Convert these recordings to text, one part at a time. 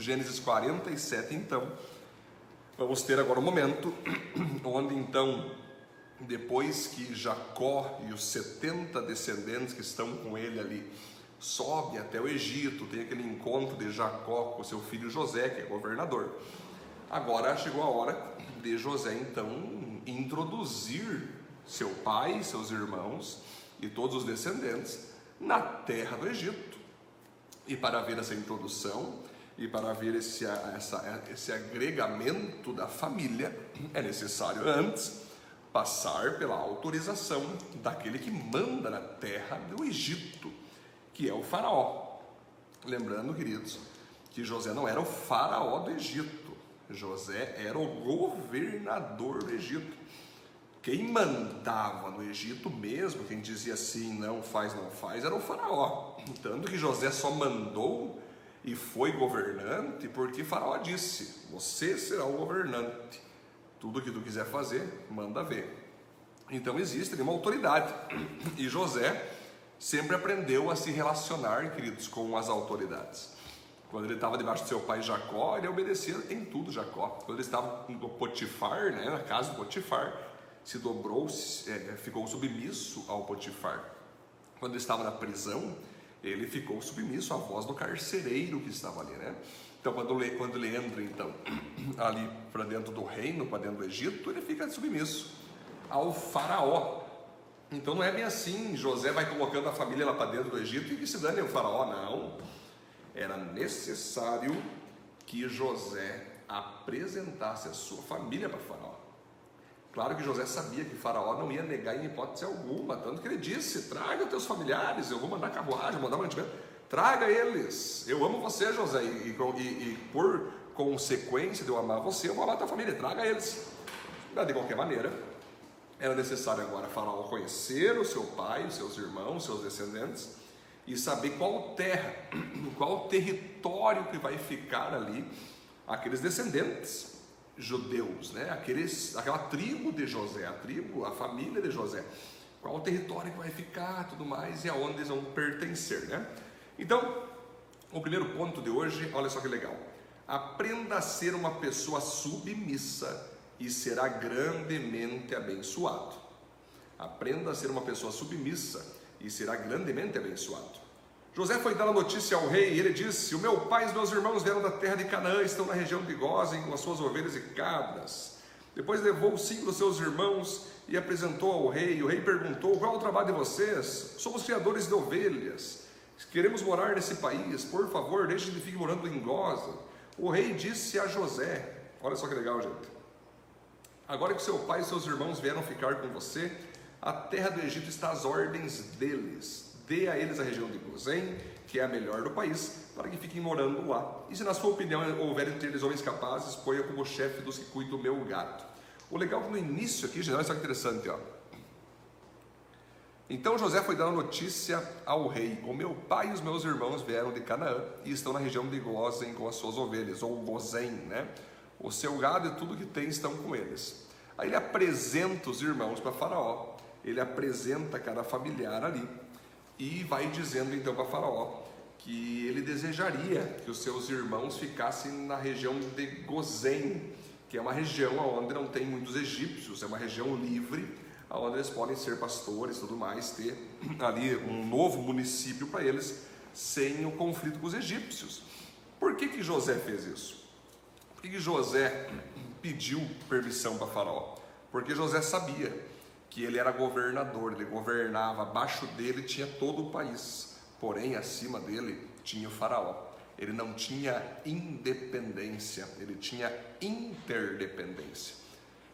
Gênesis 47, então, vamos ter agora um momento onde então, depois que Jacó e os 70 descendentes que estão com ele ali sobem até o Egito, tem aquele encontro de Jacó com seu filho José, que é governador. Agora chegou a hora de José então introduzir seu pai, seus irmãos e todos os descendentes na terra do Egito. E para ver essa introdução e para ver esse, essa, esse agregamento da família, é necessário antes passar pela autorização daquele que manda na terra do Egito, que é o Faraó. Lembrando, queridos, que José não era o Faraó do Egito, José era o governador do Egito. Quem mandava no Egito mesmo, quem dizia assim, não faz, não faz, era o faraó. Tanto que José só mandou e foi governante porque faraó disse, você será o governante. Tudo que tu quiser fazer, manda ver. Então existe uma autoridade. E José sempre aprendeu a se relacionar, queridos, com as autoridades. Quando ele estava debaixo do seu pai Jacó, ele obedecia em tudo Jacó. Quando ele estava no Potifar, né, na casa do Potifar, se dobrou, é, ficou submisso ao Potifar. Quando ele estava na prisão, ele ficou submisso à voz do carcereiro que estava ali, né? Então, quando, quando ele entra, então, ali para dentro do reino, para dentro do Egito, ele fica submisso ao faraó. Então, não é bem assim, José vai colocando a família lá para dentro do Egito e que se dane o faraó, não. Era necessário que José apresentasse a sua família para faraó. Claro que José sabia que Faraó não ia negar em hipótese alguma, tanto que ele disse: traga teus familiares, eu vou mandar carruagem, mandar mantimento, traga eles. Eu amo você, José, e, e, e, por consequência de eu amar você, eu vou amar tua família, traga eles. Mas de qualquer maneira, era necessário agora Faraó conhecer o seu pai, os seus irmãos, os seus descendentes e saber qual terra, qual território que vai ficar ali aqueles descendentes judeus, né? Aqueles, aquela tribo de José, a tribo, a família de José, qual o território que vai ficar, tudo mais, e aonde eles vão pertencer, né? Então, o primeiro ponto de hoje, olha só que legal. Aprenda a ser uma pessoa submissa e será grandemente abençoado. Aprenda a ser uma pessoa submissa e será grandemente abençoado. José foi dar a notícia ao rei e ele disse: O meu pai e os meus irmãos vieram da terra de Canaã, estão na região de Gozem com as suas ovelhas e cabras. Depois levou cinco dos seus irmãos e apresentou ao rei. O rei perguntou: Qual é o trabalho de vocês? Somos criadores de ovelhas. Queremos morar nesse país. Por favor, deixe de ficar morando em Goza. O rei disse a José: Olha só que legal, gente. Agora que seu pai e seus irmãos vieram ficar com você, a terra do Egito está às ordens deles dê a eles a região de Gozém, que é a melhor do país, para que fiquem morando lá. E se na sua opinião houver entre eles homens capazes, ponha como chefe dos que cuidam do meu gado. O legal é que no início aqui, gente, olha só que interessante, ó. Então José foi dar notícia ao rei: O meu pai e os meus irmãos vieram de Canaã e estão na região de Gozem com as suas ovelhas, ou Gozem, né? O seu gado e tudo que tem estão com eles. Aí ele apresenta os irmãos para Faraó, ele apresenta cada familiar ali e vai dizendo então para Faraó que ele desejaria que os seus irmãos ficassem na região de Gozém, que é uma região onde não tem muitos egípcios, é uma região livre, onde eles podem ser pastores e tudo mais, ter ali um novo município para eles, sem o conflito com os egípcios. Por que, que José fez isso? Por que, que José pediu permissão para Faraó? Porque José sabia que ele era governador, ele governava, abaixo dele tinha todo o país, porém acima dele tinha o faraó. Ele não tinha independência, ele tinha interdependência.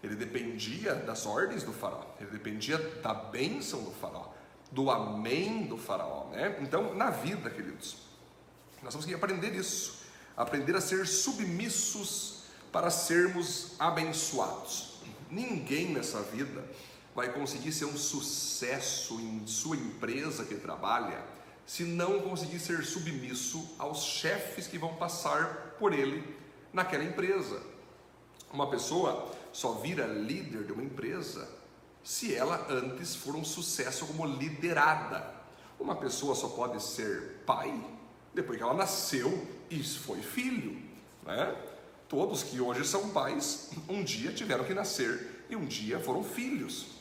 Ele dependia das ordens do faraó, ele dependia da bênção do faraó, do amém do faraó, né? Então, na vida, queridos, nós temos que aprender isso, aprender a ser submissos para sermos abençoados. Ninguém nessa vida vai conseguir ser um sucesso em sua empresa que trabalha se não conseguir ser submisso aos chefes que vão passar por ele naquela empresa. Uma pessoa só vira líder de uma empresa se ela antes for um sucesso como liderada. Uma pessoa só pode ser pai depois que ela nasceu e foi filho. né? Todos que hoje são pais, um dia tiveram que nascer e um dia foram filhos.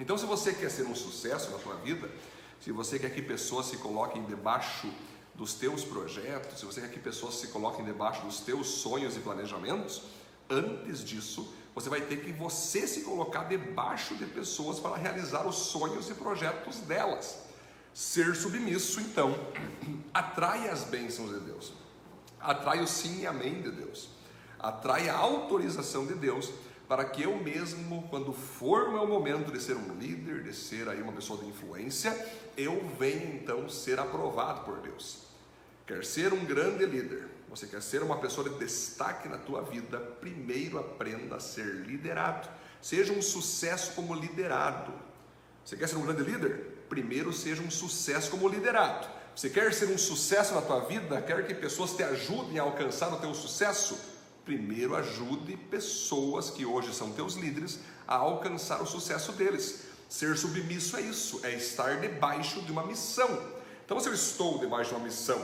Então, se você quer ser um sucesso na sua vida, se você quer que pessoas se coloquem debaixo dos teus projetos, se você quer que pessoas se coloquem debaixo dos teus sonhos e planejamentos, antes disso, você vai ter que você se colocar debaixo de pessoas para realizar os sonhos e projetos delas. Ser submisso, então, atrai as bênçãos de Deus, atrai o sim e amém de Deus atrai a autorização de Deus para que eu mesmo, quando for o meu momento de ser um líder, de ser aí uma pessoa de influência, eu venha então ser aprovado por Deus. Quer ser um grande líder, você quer ser uma pessoa de destaque na tua vida, primeiro aprenda a ser liderado. Seja um sucesso como liderado. Você quer ser um grande líder? Primeiro seja um sucesso como liderado. Você quer ser um sucesso na tua vida? Quer que pessoas te ajudem a alcançar o teu sucesso? Primeiro ajude pessoas que hoje são teus líderes a alcançar o sucesso deles. Ser submisso é isso, é estar debaixo de uma missão. Então, se eu estou debaixo de uma missão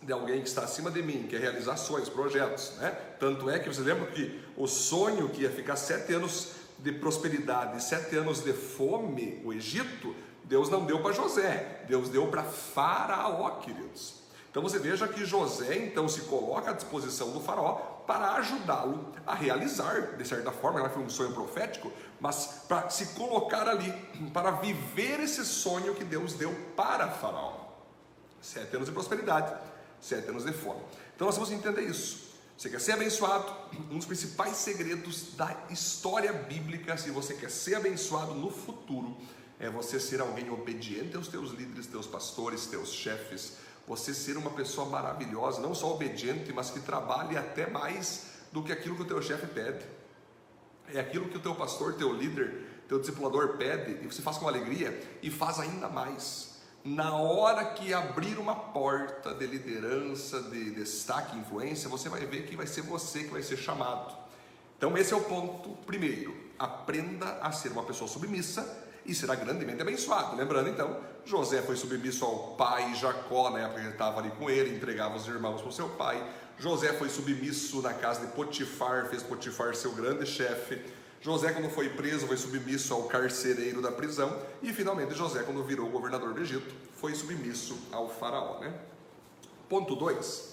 de alguém que está acima de mim, que é sonhos, projetos, né? Tanto é que você lembra que o sonho que ia ficar sete anos de prosperidade, sete anos de fome, o Egito, Deus não deu para José, Deus deu para Faraó, queridos. Então você veja que José então se coloca à disposição do faraó para ajudá-lo a realizar, de certa forma, ela foi um sonho profético, mas para se colocar ali, para viver esse sonho que Deus deu para faraó. Sete anos de prosperidade, sete anos de fome. Então nós vamos entender isso. Você quer ser abençoado? Um dos principais segredos da história bíblica, se você quer ser abençoado no futuro, é você ser alguém obediente aos teus líderes, teus pastores, teus chefes, você ser uma pessoa maravilhosa, não só obediente, mas que trabalhe até mais do que aquilo que o teu chefe pede. É aquilo que o teu pastor, teu líder, teu discipulador pede, e você faz com alegria e faz ainda mais. Na hora que abrir uma porta de liderança, de destaque, influência, você vai ver que vai ser você que vai ser chamado. Então, esse é o ponto primeiro. Aprenda a ser uma pessoa submissa e será grandemente abençoado. Lembrando então, José foi submisso ao pai Jacó, na época que ele estava ali com ele, entregava os irmãos para o seu pai. José foi submisso na casa de Potifar, fez Potifar seu grande chefe. José, quando foi preso, foi submisso ao carcereiro da prisão. E finalmente, José, quando virou governador do Egito, foi submisso ao Faraó. Né? Ponto 2.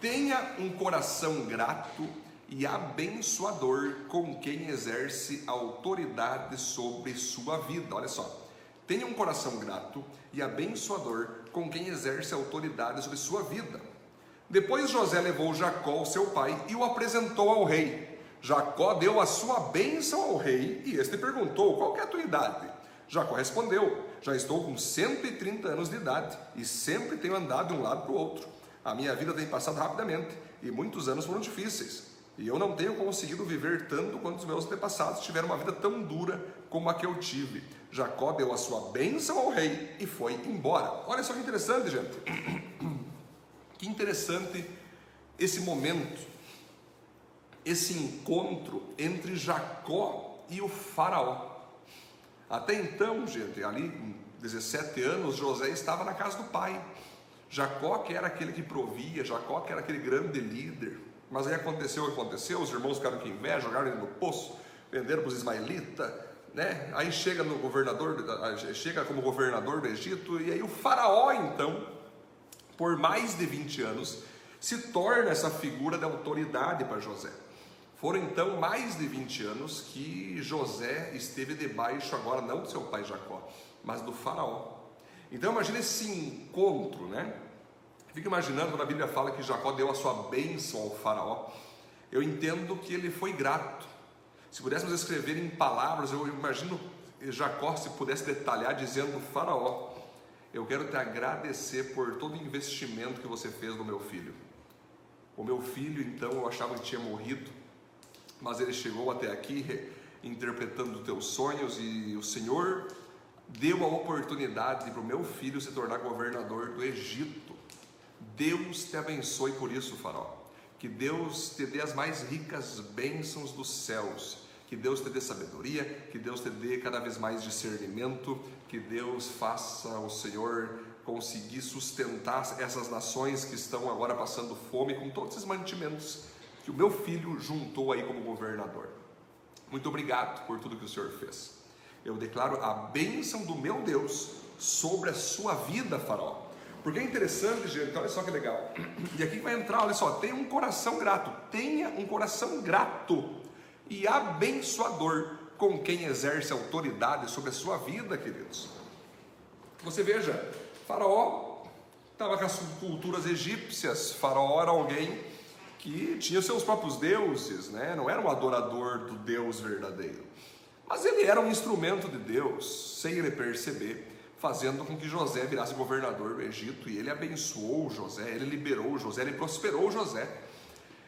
Tenha um coração grato e abençoador com quem exerce autoridade sobre sua vida. Olha só. Tenha um coração grato e abençoador com quem exerce autoridade sobre sua vida. Depois José levou Jacó, seu pai, e o apresentou ao rei. Jacó deu a sua bênção ao rei e este perguntou: Qual é a tua idade? Jacó respondeu: Já estou com 130 anos de idade e sempre tenho andado de um lado para o outro. A minha vida tem passado rapidamente e muitos anos foram difíceis. E eu não tenho conseguido viver tanto quanto os meus antepassados tiveram uma vida tão dura como a que eu tive. Jacó deu a sua bênção ao rei e foi embora. Olha só que interessante, gente. Que interessante esse momento, esse encontro entre Jacó e o Faraó. Até então, gente, ali com 17 anos, José estava na casa do pai. Jacó, que era aquele que provia, Jacó, que era aquele grande líder, mas aí aconteceu o que aconteceu, os irmãos ficaram com inveja, jogaram ele no poço, venderam para os ismaelitas, né? Aí chega no governador, chega como governador do Egito, e aí o faraó então, por mais de 20 anos, se torna essa figura de autoridade para José. Foram então mais de 20 anos que José esteve debaixo agora não do seu pai Jacó, mas do faraó. Então imagine esse encontro, né? Fico imaginando quando a Bíblia fala que Jacó deu a sua bênção ao faraó. Eu entendo que ele foi grato. Se pudéssemos escrever em palavras, eu imagino Jacó se pudesse detalhar dizendo: Faraó, eu quero te agradecer por todo o investimento que você fez no meu filho. O meu filho, então, eu achava que tinha morrido, mas ele chegou até aqui interpretando teus sonhos e o Senhor deu a oportunidade para o meu filho se tornar governador do Egito. Deus te abençoe por isso, Faraó. Que Deus te dê as mais ricas bênçãos dos céus. Que Deus te dê sabedoria, que Deus te dê cada vez mais discernimento, que Deus faça o Senhor conseguir sustentar essas nações que estão agora passando fome com todos esses mantimentos que o meu filho juntou aí como governador. Muito obrigado por tudo que o Senhor fez. Eu declaro a bênção do meu Deus sobre a sua vida, Faraó. Porque é interessante, gente, olha só que legal. E aqui vai entrar, olha só, tenha um coração grato. Tenha um coração grato e abençoador com quem exerce autoridade sobre a sua vida, queridos. Você veja, Faraó estava com as culturas egípcias, Faraó era alguém que tinha seus próprios deuses, né? não era um adorador do Deus verdadeiro. Mas ele era um instrumento de Deus, sem ele perceber, fazendo com que José virasse governador do Egito e ele abençoou José, ele liberou José, ele prosperou José.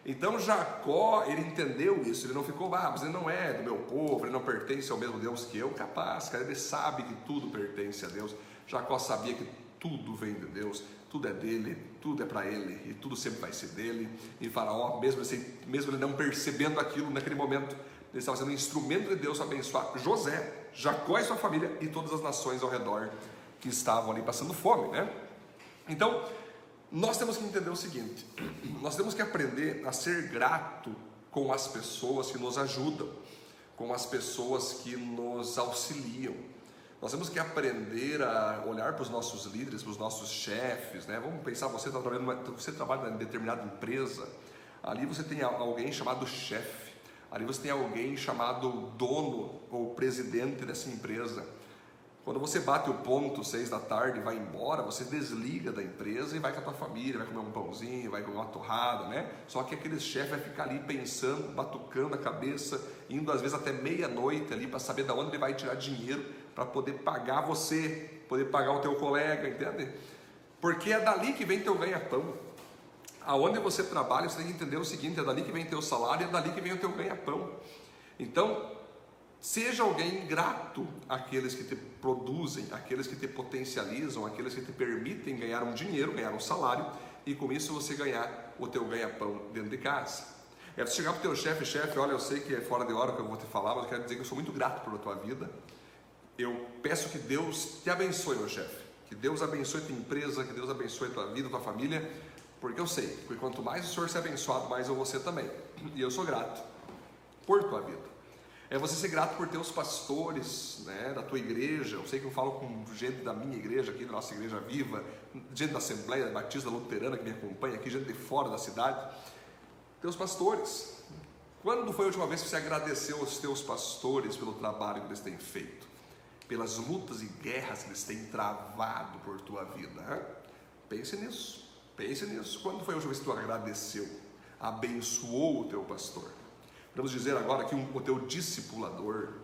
Então Jacó, ele entendeu isso, ele não ficou, ah, mas ele não é do meu povo, ele não pertence ao mesmo Deus que eu, capaz, cara, ele sabe que tudo pertence a Deus. Jacó sabia que tudo vem de Deus, tudo é dele, tudo é para ele e tudo sempre vai ser dele. E Faraó, mesmo, mesmo ele não percebendo aquilo naquele momento, ele estava sendo um instrumento de Deus para abençoar José, Jacó e sua família e todas as nações ao redor que estavam ali passando fome, né? Então, nós temos que entender o seguinte: nós temos que aprender a ser grato com as pessoas que nos ajudam, com as pessoas que nos auxiliam. Nós temos que aprender a olhar para os nossos líderes, para os nossos chefes, né? Vamos pensar, você, está trabalhando, você trabalha em determinada empresa, ali você tem alguém chamado chefe, ali você tem alguém chamado dono ou presidente dessa empresa. Quando você bate o ponto seis da tarde vai embora, você desliga da empresa e vai com a tua família, vai comer um pãozinho, vai comer uma torrada, né? Só que aquele chefe vai ficar ali pensando, batucando a cabeça, indo às vezes até meia-noite ali para saber de onde ele vai tirar dinheiro para poder pagar você, poder pagar o teu colega, entende? Porque é dali que vem teu ganha-pão. Aonde você trabalha, você tem que entender o seguinte: é dali que vem teu salário, é dali que vem o teu ganha-pão. Então, Seja alguém grato àqueles que te produzem, àqueles que te potencializam, àqueles que te permitem ganhar um dinheiro, ganhar um salário e com isso você ganhar o teu ganha-pão dentro de casa. É você chegar para o teu chefe, chefe, olha, eu sei que é fora de hora que eu vou te falar, mas eu quero dizer que eu sou muito grato pela tua vida. Eu peço que Deus te abençoe, meu chefe. Que Deus abençoe tua empresa, que Deus abençoe tua vida, tua família, porque eu sei que quanto mais o Senhor ser abençoado, mais eu vou ser também. E eu sou grato por tua vida. É você ser grato por ter os pastores né, da tua igreja. Eu sei que eu falo com gente da minha igreja, aqui da nossa igreja viva, gente da Assembleia Batista Luterana que me acompanha aqui, gente de fora da cidade. Teus pastores. Quando foi a última vez que você agradeceu aos teus pastores pelo trabalho que eles têm feito? Pelas lutas e guerras que eles têm travado por tua vida? Hein? Pense nisso. Pense nisso. Quando foi a última vez que tu agradeceu? Abençoou o teu pastor? Vamos dizer agora que um, o teu discipulador,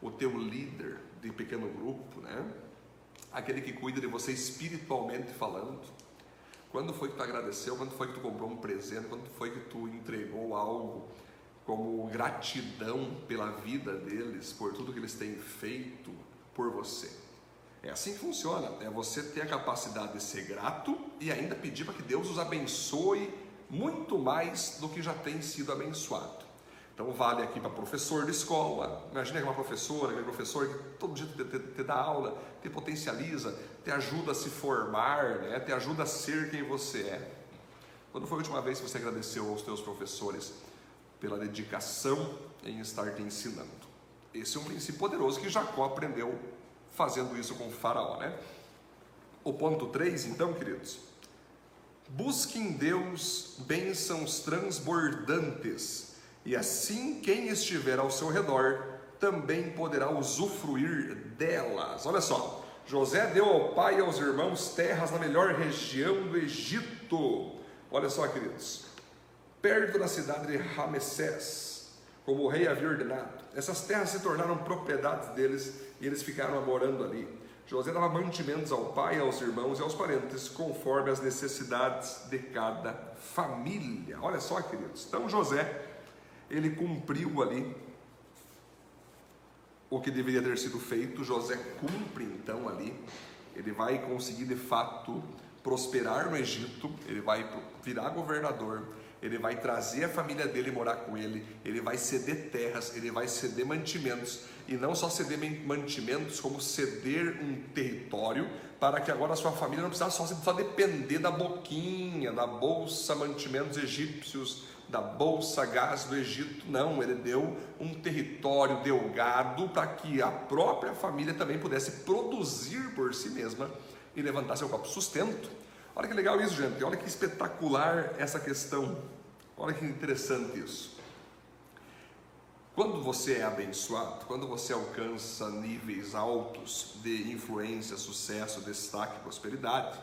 o teu líder de pequeno grupo, né? aquele que cuida de você espiritualmente falando. Quando foi que tu agradeceu? Quando foi que tu comprou um presente? Quando foi que tu entregou algo como gratidão pela vida deles, por tudo que eles têm feito por você? É assim que funciona. É você ter a capacidade de ser grato e ainda pedir para que Deus os abençoe muito mais do que já tem sido abençoado. Então vale aqui para professor de escola. Imagina que uma professora, aquele professor que todo dia te, te, te, dá aula, te potencializa, te ajuda a se formar, né? te ajuda a ser quem você é. Quando foi a última vez que você agradeceu aos teus professores pela dedicação em estar te ensinando? Esse é um princípio poderoso que Jacó aprendeu fazendo isso com o faraó, né? O ponto 3, então, queridos, busque em Deus bênçãos transbordantes e assim quem estiver ao seu redor também poderá usufruir delas. Olha só, José deu ao pai e aos irmãos terras na melhor região do Egito. Olha só, queridos, perto da cidade de Ramessés, como o rei havia ordenado. Essas terras se tornaram propriedades deles e eles ficaram morando ali. José dava mantimentos ao pai, aos irmãos e aos parentes, conforme as necessidades de cada família. Olha só, queridos. Então, José ele cumpriu ali o que deveria ter sido feito. José cumpre então ali, ele vai conseguir de fato prosperar no Egito, ele vai virar governador, ele vai trazer a família dele morar com ele, ele vai ceder terras, ele vai ceder mantimentos, e não só ceder mantimentos, como ceder um território para que agora a sua família não precisasse só, só depender da boquinha, da bolsa mantimentos egípcios, da bolsa gás do Egito, não, ele deu um território, deu gado para que a própria família também pudesse produzir por si mesma e levantar seu próprio sustento. Olha que legal isso, gente. Olha que espetacular essa questão. Olha que interessante isso. Quando você é abençoado, quando você alcança níveis altos de influência, sucesso, destaque, prosperidade,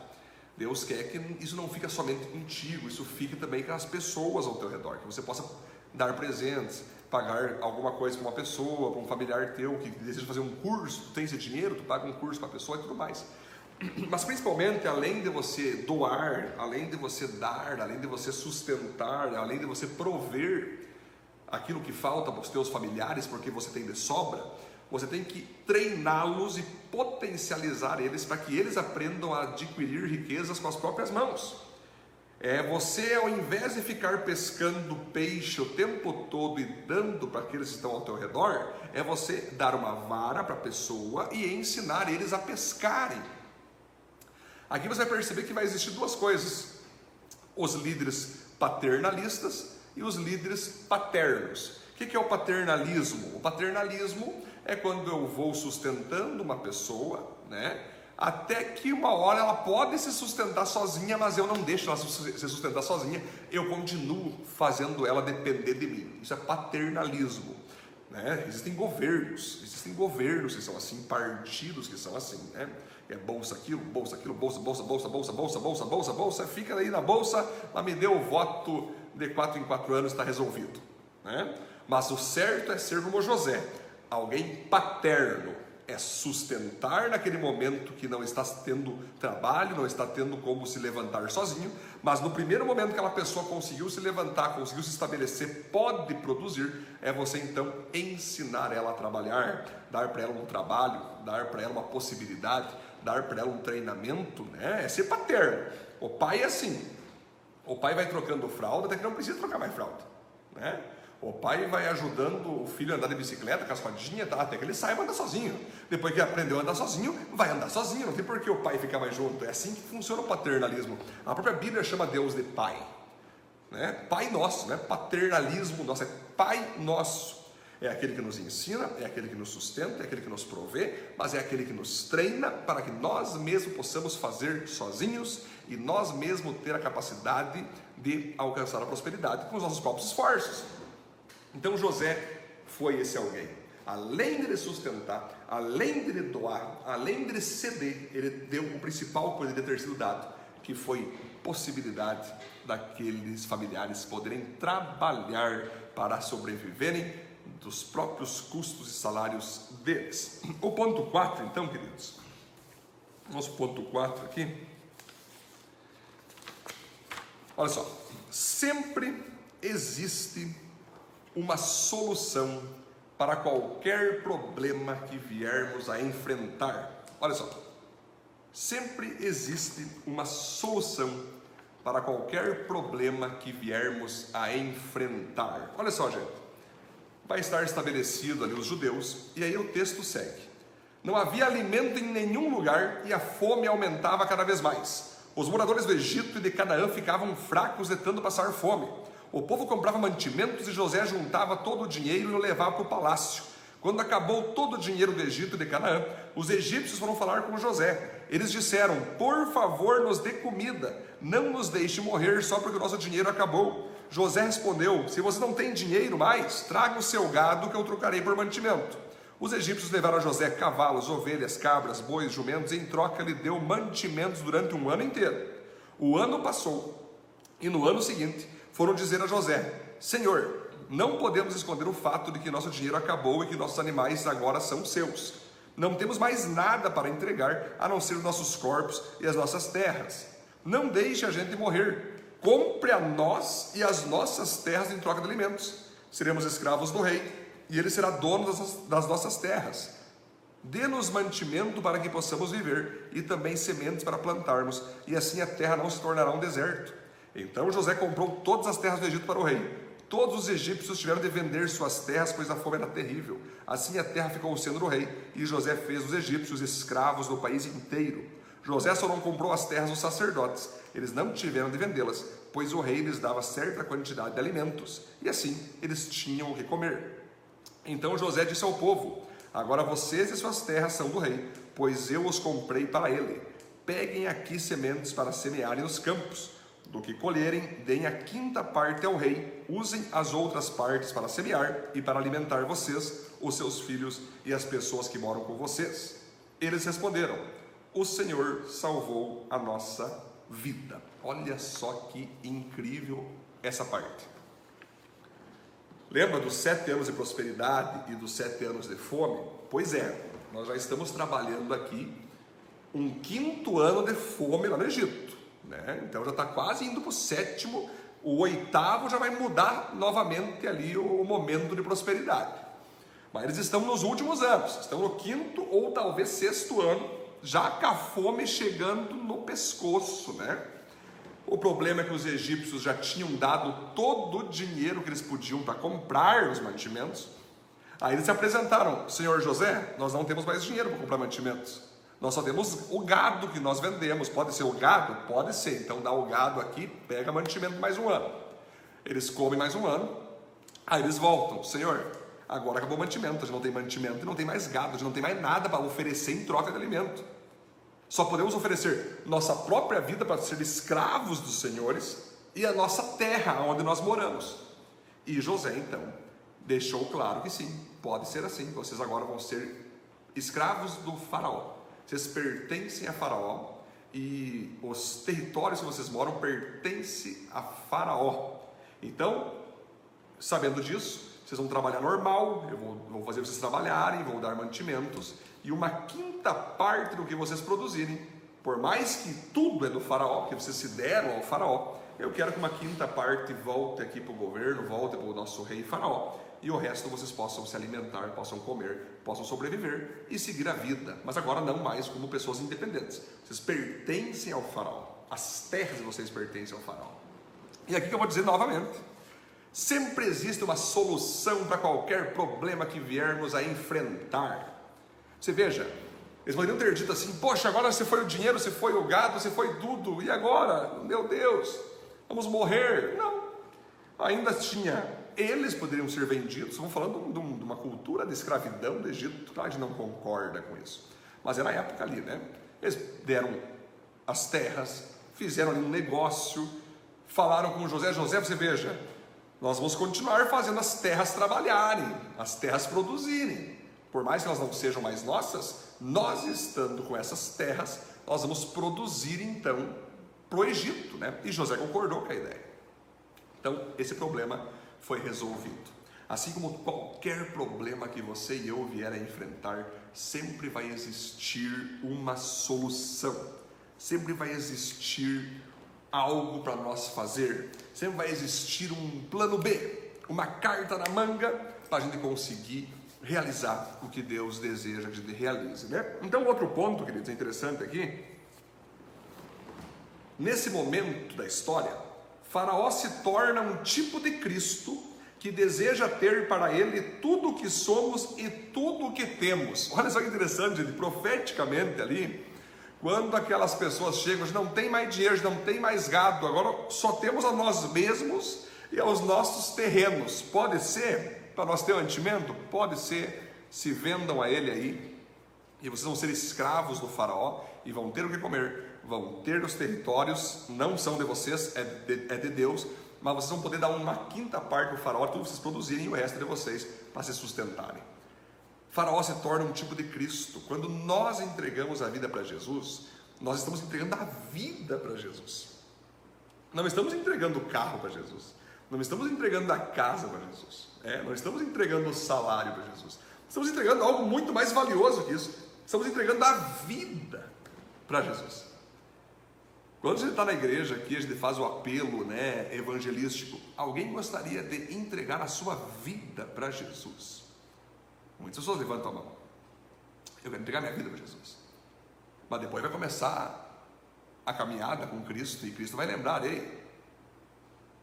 Deus quer que isso não fique somente contigo, isso fique também com as pessoas ao teu redor, que você possa dar presentes, pagar alguma coisa para uma pessoa, para um familiar teu que deseja fazer um curso, tu tem esse dinheiro, tu paga um curso para a pessoa e tudo mais. Mas principalmente, além de você doar, além de você dar, além de você sustentar, além de você prover aquilo que falta para os teus familiares, porque você tem de sobra, você tem que treiná-los e potencializar eles para que eles aprendam a adquirir riquezas com as próprias mãos. É você, ao invés de ficar pescando peixe o tempo todo e dando para aqueles que estão ao teu redor, é você dar uma vara para a pessoa e ensinar eles a pescarem. Aqui você vai perceber que vai existir duas coisas: os líderes paternalistas e os líderes paternos. O que é o paternalismo? O paternalismo é quando eu vou sustentando uma pessoa, né? Até que uma hora ela pode se sustentar sozinha, mas eu não deixo ela se sustentar sozinha, eu continuo fazendo ela depender de mim. Isso é paternalismo. Né? Existem governos, existem governos que são assim, partidos que são assim, né? É bolsa aquilo, bolsa aquilo, bolsa, bolsa, bolsa, bolsa, bolsa, bolsa, bolsa, bolsa, fica aí na bolsa, mas me deu o voto de quatro em quatro anos, está resolvido. Né? Mas o certo é ser como José, alguém paterno, é sustentar naquele momento que não está tendo trabalho, não está tendo como se levantar sozinho, mas no primeiro momento que aquela pessoa conseguiu se levantar, conseguiu se estabelecer, pode produzir, é você então ensinar ela a trabalhar, dar para ela um trabalho, dar para ela uma possibilidade, dar para ela um treinamento, né? É ser paterno. O pai é assim. O pai vai trocando fralda até que não precisa trocar mais fralda, né? O pai vai ajudando o filho a andar de bicicleta, com as rodinhas, tá? até que ele saiba andar sozinho. Depois que aprendeu a andar sozinho, vai andar sozinho. Não tem por que o pai ficar mais junto. É assim que funciona o paternalismo. A própria Bíblia chama Deus de pai. Né? Pai nosso, né? paternalismo nosso, é pai nosso. É aquele que nos ensina, é aquele que nos sustenta, é aquele que nos provê, mas é aquele que nos treina para que nós mesmos possamos fazer sozinhos e nós mesmos ter a capacidade de alcançar a prosperidade com os nossos próprios esforços. Então José foi esse alguém. Além de sustentar, além de doar, além de ceder, ele deu o principal poderia ter sido dado, que foi possibilidade daqueles familiares poderem trabalhar para sobreviverem dos próprios custos e salários deles. O ponto 4, então, queridos. Nosso ponto 4 aqui. Olha só, sempre existe uma solução para qualquer problema que viermos a enfrentar. Olha só, sempre existe uma solução para qualquer problema que viermos a enfrentar. Olha só, gente. Vai estar estabelecido ali os judeus, e aí o texto segue. Não havia alimento em nenhum lugar e a fome aumentava cada vez mais. Os moradores do Egito e de Canaã ficavam fracos de tanto passar fome. O povo comprava mantimentos e José juntava todo o dinheiro e o levava para o palácio. Quando acabou todo o dinheiro do Egito e de Canaã, os egípcios foram falar com José. Eles disseram: Por favor, nos dê comida, não nos deixe morrer só porque o nosso dinheiro acabou. José respondeu: Se você não tem dinheiro mais, traga o seu gado que eu trocarei por mantimento. Os egípcios levaram a José cavalos, ovelhas, cabras, bois, jumentos, e em troca lhe deu mantimentos durante um ano inteiro. O ano passou, e no ano seguinte foram dizer a José: Senhor, não podemos esconder o fato de que nosso dinheiro acabou e que nossos animais agora são seus. Não temos mais nada para entregar a não ser nossos corpos e as nossas terras. Não deixe a gente morrer. Compre a nós e as nossas terras em troca de alimentos. Seremos escravos do rei e ele será dono das nossas terras. Dê-nos mantimento para que possamos viver e também sementes para plantarmos, e assim a terra não se tornará um deserto. Então José comprou todas as terras do Egito para o rei. Todos os egípcios tiveram de vender suas terras, pois a fome era terrível. Assim a terra ficou sendo do rei, e José fez os egípcios escravos do país inteiro. José só não comprou as terras dos sacerdotes, eles não tiveram de vendê-las, pois o rei lhes dava certa quantidade de alimentos, e assim eles tinham o que comer. Então José disse ao povo: Agora vocês e suas terras são do rei, pois eu os comprei para ele. Peguem aqui sementes para semearem nos campos do que colherem, deem a quinta parte ao rei, usem as outras partes para semear e para alimentar vocês, os seus filhos e as pessoas que moram com vocês. Eles responderam: O Senhor salvou a nossa vida. Olha só que incrível essa parte. Lembra dos sete anos de prosperidade e dos sete anos de fome? Pois é, nós já estamos trabalhando aqui um quinto ano de fome lá no Egito. Né? Então já está quase indo para o sétimo, o oitavo já vai mudar novamente ali o momento de prosperidade. Mas eles estão nos últimos anos, estão no quinto ou talvez sexto ano, já com a fome chegando no pescoço, né? O problema é que os egípcios já tinham dado todo o dinheiro que eles podiam para comprar os mantimentos. Aí eles se apresentaram: Senhor José, nós não temos mais dinheiro para comprar mantimentos. Nós só temos o gado que nós vendemos. Pode ser o gado? Pode ser. Então dá o gado aqui, pega mantimento mais um ano. Eles comem mais um ano, aí eles voltam. Senhor, agora acabou o mantimento, a gente não tem mantimento e não tem mais gado, a gente não tem mais nada para oferecer em troca de alimento. Só podemos oferecer nossa própria vida para ser escravos dos senhores e a nossa terra onde nós moramos. E José então deixou claro que sim, pode ser assim. Vocês agora vão ser escravos do faraó. Vocês pertencem a Faraó e os territórios que vocês moram pertencem a Faraó. Então, sabendo disso, vocês vão trabalhar normal, eu vou, vou fazer vocês trabalharem, vou dar mantimentos e uma quinta parte do que vocês produzirem, por mais que tudo é do Faraó, que vocês se deram ao Faraó, eu quero que uma quinta parte volte aqui para o governo, volte para o nosso rei Faraó e o resto vocês possam se alimentar, possam comer, possam sobreviver e seguir a vida, mas agora não mais como pessoas independentes. Vocês pertencem ao faraó, as terras de vocês pertencem ao faraó. E aqui que eu vou dizer novamente: sempre existe uma solução para qualquer problema que viermos a enfrentar. Você veja, eles poderiam ter dito assim: Poxa, agora você foi o dinheiro, você foi o gado, você foi tudo, e agora? Meu Deus, vamos morrer. Não, ainda tinha eles poderiam ser vendidos. Estamos falando de, uma cultura de escravidão do Egito, a gente não concorda com isso. Mas era a época ali, né? Eles deram as terras, fizeram ali um negócio, falaram com José: José, você veja, nós vamos continuar fazendo as terras trabalharem, as terras produzirem. Por mais que elas não sejam mais nossas, nós estando com essas terras, nós vamos produzir então para o Egito, né? E José concordou com a ideia. Então, esse problema foi resolvido. Assim como qualquer problema que você e eu vier a enfrentar, sempre vai existir uma solução, sempre vai existir algo para nós fazer, sempre vai existir um plano B, uma carta na manga para a gente conseguir realizar o que Deus deseja que realize. Né? Então, outro ponto, queridos, interessante aqui, nesse momento da história, Faraó se torna um tipo de Cristo que deseja ter para ele tudo o que somos e tudo o que temos. Olha só que interessante, gente, profeticamente ali, quando aquelas pessoas chegam, não tem mais dinheiro, não tem mais gado, agora só temos a nós mesmos e aos nossos terrenos. Pode ser para nós ter mantimento? Pode ser. Se vendam a ele aí e vocês vão ser escravos do faraó e vão ter o que comer vão ter os territórios, não são de vocês, é de, é de Deus, mas vocês vão poder dar uma quinta parte do faraó, tudo vocês produzirem o resto de vocês para se sustentarem. Faraó se torna um tipo de Cristo. Quando nós entregamos a vida para Jesus, nós estamos entregando a vida para Jesus. Não estamos entregando o carro para Jesus. Não estamos entregando a casa para Jesus. É, não estamos entregando o salário para Jesus. Estamos entregando algo muito mais valioso que isso. Estamos entregando a vida para Jesus. Quando você está na igreja aqui, a gente faz o apelo né, evangelístico. Alguém gostaria de entregar a sua vida para Jesus? Muitas pessoas levantam a mão. Eu quero entregar minha vida para Jesus. Mas depois vai começar a caminhada com Cristo e Cristo vai lembrar, ei,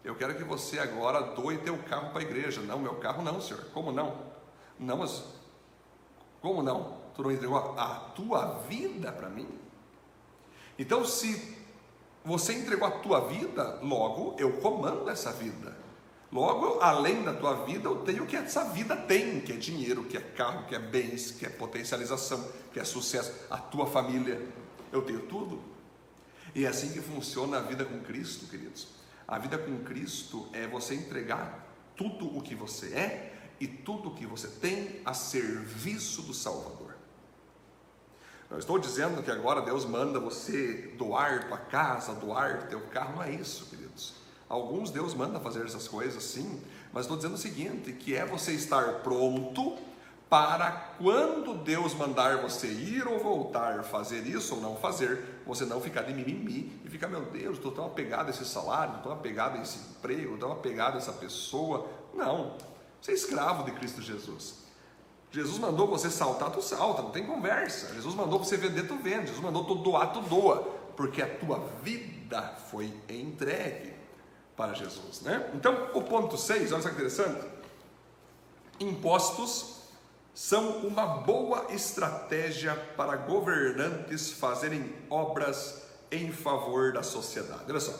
Eu quero que você agora doe teu carro para a igreja. Não, meu carro não, senhor. Como não? Não, mas como não? Tu não entregou a tua vida para mim? Então, se você entregou a tua vida, logo eu comando essa vida. Logo, além da tua vida, eu tenho o que essa vida tem, que é dinheiro, que é carro, que é bens, que é potencialização, que é sucesso, a tua família. Eu tenho tudo. E é assim que funciona a vida com Cristo, queridos. A vida com Cristo é você entregar tudo o que você é e tudo o que você tem a serviço do Salvador. Não estou dizendo que agora Deus manda você doar tua casa, doar teu carro, não é isso, queridos. Alguns Deus manda fazer essas coisas, sim, mas estou dizendo o seguinte: que é você estar pronto para quando Deus mandar você ir ou voltar, fazer isso ou não fazer, você não ficar de mimimi e ficar, meu Deus, estou tão apegado a esse salário, estou apegado a esse emprego, estou apegado a essa pessoa. Não, você é escravo de Cristo Jesus. Jesus mandou você saltar, tu salta, não tem conversa. Jesus mandou você vender, tu vende. Jesus mandou tu doar, tu doa, porque a tua vida foi entregue para Jesus, né? Então, o ponto 6, olha só que interessante. Impostos são uma boa estratégia para governantes fazerem obras em favor da sociedade. Olha só,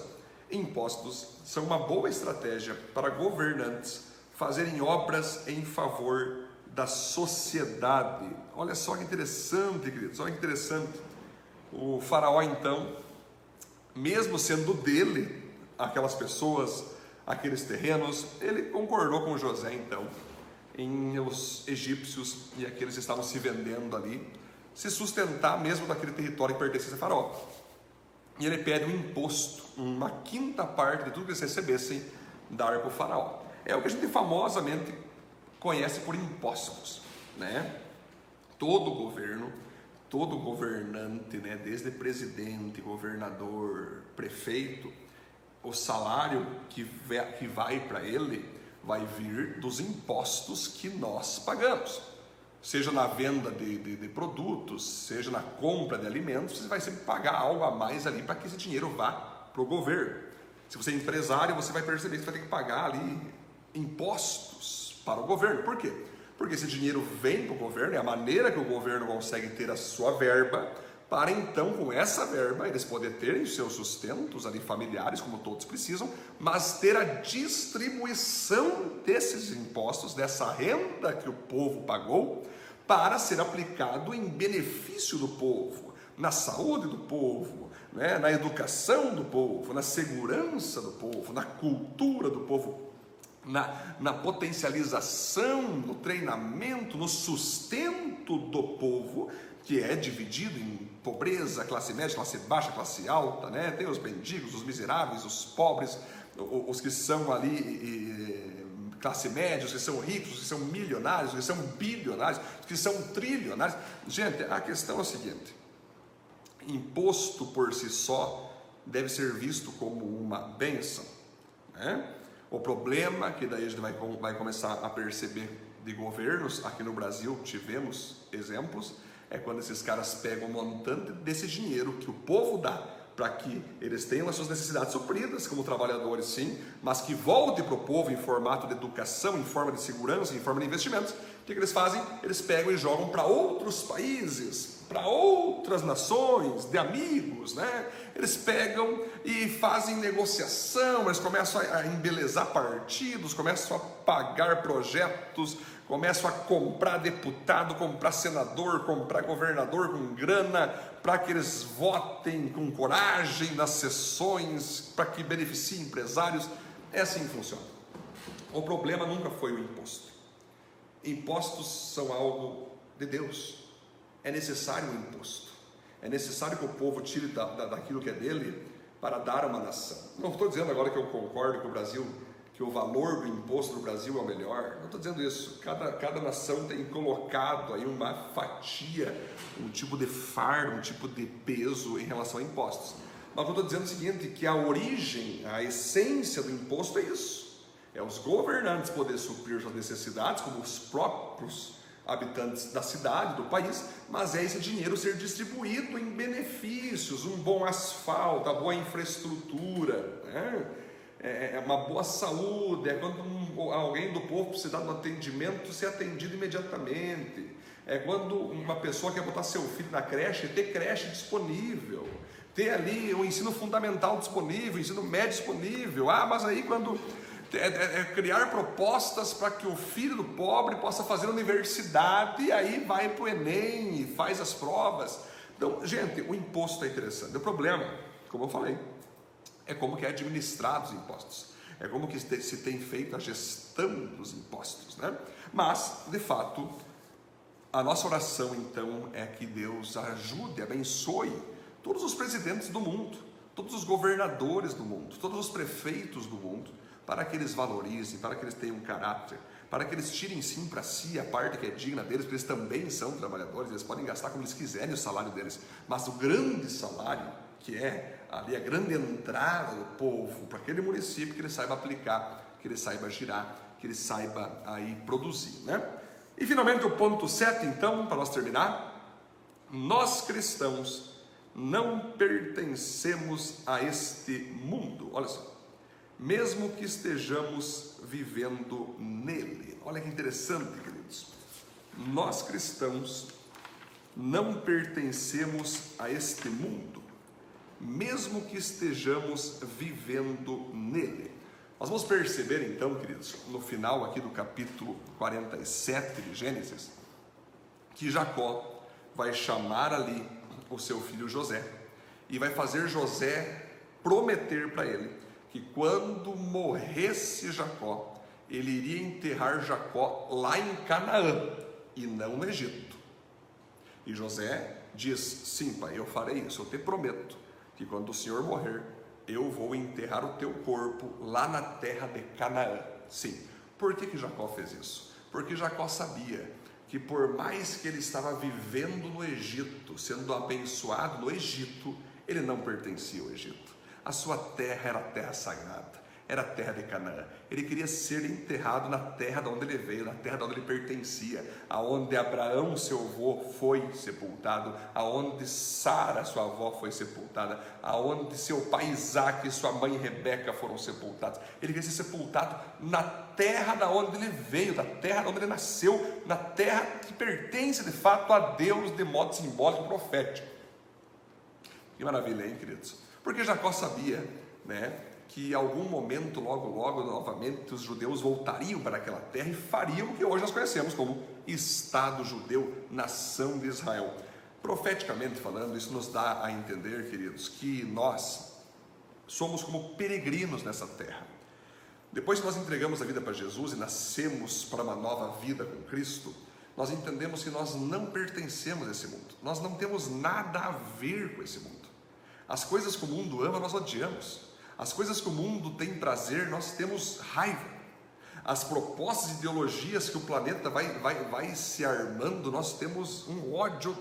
impostos são uma boa estratégia para governantes fazerem obras em favor da sociedade. Olha só que interessante, queridos, olha que interessante. O faraó, então, mesmo sendo dele, aquelas pessoas, aqueles terrenos, ele concordou com José, então, em os egípcios e aqueles que estavam se vendendo ali, se sustentar mesmo daquele território que pertencia a Faraó. E ele pede um imposto, uma quinta parte de tudo que eles recebessem, dar para o Faraó. É o que a gente famosamente conhece por impostos, né? Todo governo, todo governante, né, desde presidente, governador, prefeito, o salário que vai para ele vai vir dos impostos que nós pagamos. Seja na venda de, de, de, produtos, seja na compra de alimentos, você vai sempre pagar algo a mais ali para que esse dinheiro vá para o governo. Se você é empresário, você vai perceber que você vai ter que pagar ali impostos para o governo. Por quê? Porque esse dinheiro vem para o governo, é a maneira que o governo consegue ter a sua verba para então, com essa verba, eles poderem terem seus sustentos ali familiares, como todos precisam, mas ter a distribuição desses impostos, dessa renda que o povo pagou, para ser aplicado em benefício do povo, na saúde do povo, né, na educação do povo, na segurança do povo, na cultura do povo, na, na potencialização, no treinamento, no sustento do povo, que é dividido em pobreza, classe média, classe baixa, classe alta, né? Tem os mendigos, os miseráveis, os pobres, os que são ali classe média, os que são ricos, os que são milionários, os que são bilionários, os que são trilionários. Gente, a questão é a seguinte: imposto por si só deve ser visto como uma benção, né? O problema que daí a gente vai, vai começar a perceber de governos, aqui no Brasil tivemos exemplos, é quando esses caras pegam um montante desse dinheiro que o povo dá para que eles tenham as suas necessidades supridas como trabalhadores, sim, mas que volte para o povo em formato de educação, em forma de segurança, em forma de investimentos. O que, que eles fazem? Eles pegam e jogam para outros países, para outras nações, de amigos, né? Eles pegam e fazem negociação, eles começam a embelezar partidos, começam a pagar projetos começam a comprar deputado, comprar senador, comprar governador com grana, para que eles votem com coragem nas sessões, para que beneficiem empresários. É assim que funciona. O problema nunca foi o imposto. Impostos são algo de Deus. É necessário um imposto. É necessário que o povo tire da, da, daquilo que é dele para dar uma nação. Não estou dizendo agora que eu concordo que o Brasil que o valor do imposto no Brasil é o melhor. Não estou dizendo isso. Cada, cada nação tem colocado aí uma fatia, um tipo de fardo, um tipo de peso em relação a impostos. Mas eu estou dizendo é o seguinte, que a origem, a essência do imposto é isso. É os governantes poderem suprir suas necessidades, como os próprios habitantes da cidade, do país, mas é esse dinheiro ser distribuído em benefícios, um bom asfalto, a boa infraestrutura, né? é, é uma boa saúde, é quando um, alguém do povo precisa de um atendimento ser atendido imediatamente, é quando uma pessoa quer botar seu filho na creche, ter creche disponível, ter ali o ensino fundamental disponível, o ensino médio disponível. Ah, mas aí quando é, é, é criar propostas para que o filho do pobre possa fazer universidade e aí vai para o Enem e faz as provas. Então, gente, o imposto é interessante. O problema, como eu falei, é como que é administrado os impostos. É como que se tem feito a gestão dos impostos, né? Mas, de fato, a nossa oração então é que Deus ajude, abençoe todos os presidentes do mundo, todos os governadores do mundo, todos os prefeitos do mundo, para que eles valorizem, para que eles tenham caráter, para que eles tirem sim para si a parte que é digna deles, porque eles também são trabalhadores, eles podem gastar como eles quiserem o salário deles, mas o grande salário, que é ali a grande entrada do povo para aquele município, que ele saiba aplicar, que ele saiba girar, que ele saiba aí produzir, né? E finalmente o ponto 7, então, para nós terminar, nós cristãos não pertencemos a este mundo. Olha só mesmo que estejamos vivendo nele. Olha que interessante, queridos. Nós cristãos não pertencemos a este mundo, mesmo que estejamos vivendo nele. Nós vamos perceber então, queridos, no final aqui do capítulo 47 de Gênesis, que Jacó vai chamar ali o seu filho José e vai fazer José prometer para ele que quando morresse Jacó, ele iria enterrar Jacó lá em Canaã e não no Egito. E José diz: Sim, pai, eu farei isso, eu te prometo que quando o senhor morrer, eu vou enterrar o teu corpo lá na terra de Canaã. Sim. Por que, que Jacó fez isso? Porque Jacó sabia que por mais que ele estava vivendo no Egito, sendo abençoado no Egito, ele não pertencia ao Egito. A sua terra era a terra sagrada, era a terra de Canaã. Ele queria ser enterrado na terra de onde ele veio, na terra de onde ele pertencia, aonde Abraão, seu avô, foi sepultado, aonde Sara, sua avó, foi sepultada, aonde seu pai Isaac e sua mãe Rebeca foram sepultados. Ele queria ser sepultado na terra da onde ele veio, da terra onde ele nasceu, na terra que pertence de fato a Deus de modo simbólico e profético. Que maravilha, hein, queridos? Porque Jacó sabia, né, que em algum momento, logo, logo, novamente, os judeus voltariam para aquela terra e fariam o que hoje nós conhecemos como Estado judeu, nação de Israel. Profeticamente falando, isso nos dá a entender, queridos, que nós somos como peregrinos nessa terra. Depois que nós entregamos a vida para Jesus e nascemos para uma nova vida com Cristo, nós entendemos que nós não pertencemos a esse mundo, nós não temos nada a ver com esse mundo. As coisas que o mundo ama, nós odiamos. As coisas que o mundo tem prazer, nós temos raiva. As propostas e ideologias que o planeta vai, vai, vai se armando, nós temos um ódio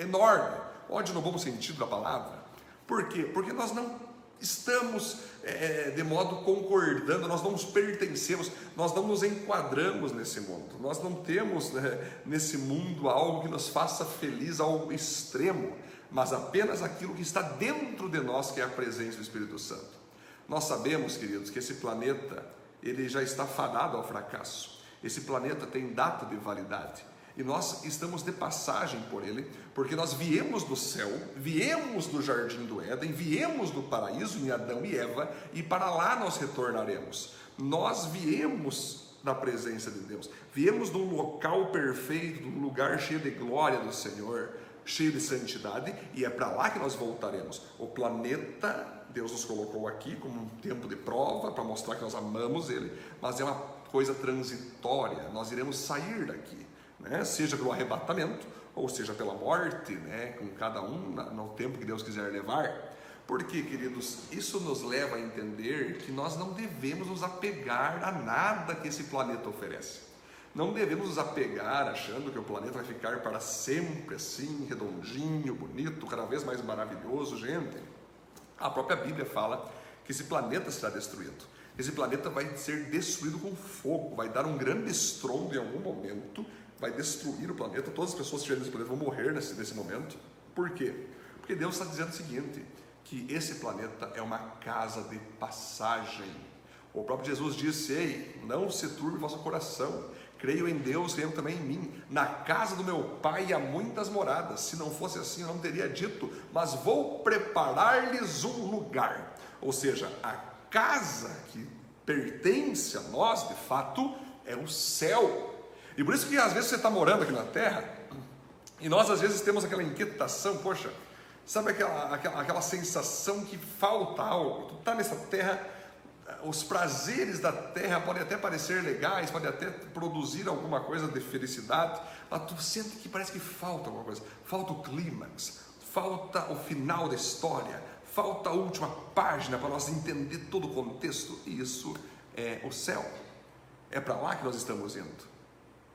enorme. Ódio no bom sentido da palavra. Por quê? Porque nós não estamos é, de modo concordando, nós não nos pertencemos, nós não nos enquadramos nesse mundo, nós não temos né, nesse mundo algo que nos faça feliz ao extremo mas apenas aquilo que está dentro de nós, que é a presença do Espírito Santo. Nós sabemos, queridos, que esse planeta ele já está fadado ao fracasso. Esse planeta tem data de validade. E nós estamos de passagem por ele, porque nós viemos do céu, viemos do jardim do Éden, viemos do paraíso em Adão e Eva, e para lá nós retornaremos. Nós viemos da presença de Deus, viemos de um local perfeito, de um lugar cheio de glória do Senhor, cheio de santidade, e é para lá que nós voltaremos. O planeta, Deus nos colocou aqui como um tempo de prova, para mostrar que nós amamos Ele, mas é uma coisa transitória, nós iremos sair daqui, né? seja pelo arrebatamento, ou seja pela morte, né? com cada um no tempo que Deus quiser levar. Porque, queridos, isso nos leva a entender que nós não devemos nos apegar a nada que esse planeta oferece. Não devemos nos apegar achando que o planeta vai ficar para sempre assim, redondinho, bonito, cada vez mais maravilhoso, gente. A própria Bíblia fala que esse planeta será destruído. Esse planeta vai ser destruído com fogo, vai dar um grande estrondo em algum momento, vai destruir o planeta. Todas as pessoas que estiverem nesse planeta vão morrer nesse, nesse momento. Por quê? Porque Deus está dizendo o seguinte: que esse planeta é uma casa de passagem O próprio Jesus disse: Ei, não se turbe vosso coração. Creio em Deus, creio também em mim. Na casa do meu pai há muitas moradas. Se não fosse assim, eu não teria dito, mas vou preparar-lhes um lugar. Ou seja, a casa que pertence a nós, de fato, é o céu. E por isso que às vezes você está morando aqui na terra, e nós às vezes temos aquela inquietação, poxa, sabe aquela, aquela, aquela sensação que falta algo? Tu está nessa terra os prazeres da terra podem até parecer legais, podem até produzir alguma coisa de felicidade, mas tu sente que parece que falta alguma coisa, falta o clímax, falta o final da história, falta a última página para nós entender todo o contexto, e isso é o céu. É para lá que nós estamos indo.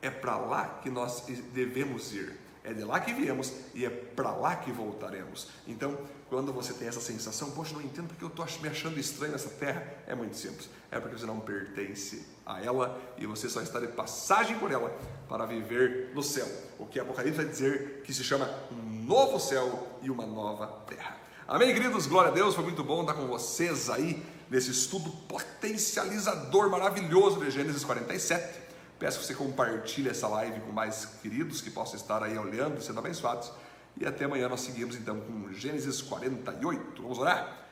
É para lá que nós devemos ir. É de lá que viemos e é para lá que voltaremos. Então, quando você tem essa sensação, poxa, não entendo porque eu estou me achando estranho nessa terra, é muito simples. É porque você não pertence a ela e você só está de passagem por ela para viver no céu. O que Apocalipse vai dizer que se chama um novo céu e uma nova terra. Amém, queridos? Glória a Deus, foi muito bom estar com vocês aí nesse estudo potencializador maravilhoso de Gênesis 47. Peço que você compartilhe essa live com mais queridos que possam estar aí olhando e sendo abençoados. E até amanhã nós seguimos então com Gênesis 48. Vamos orar?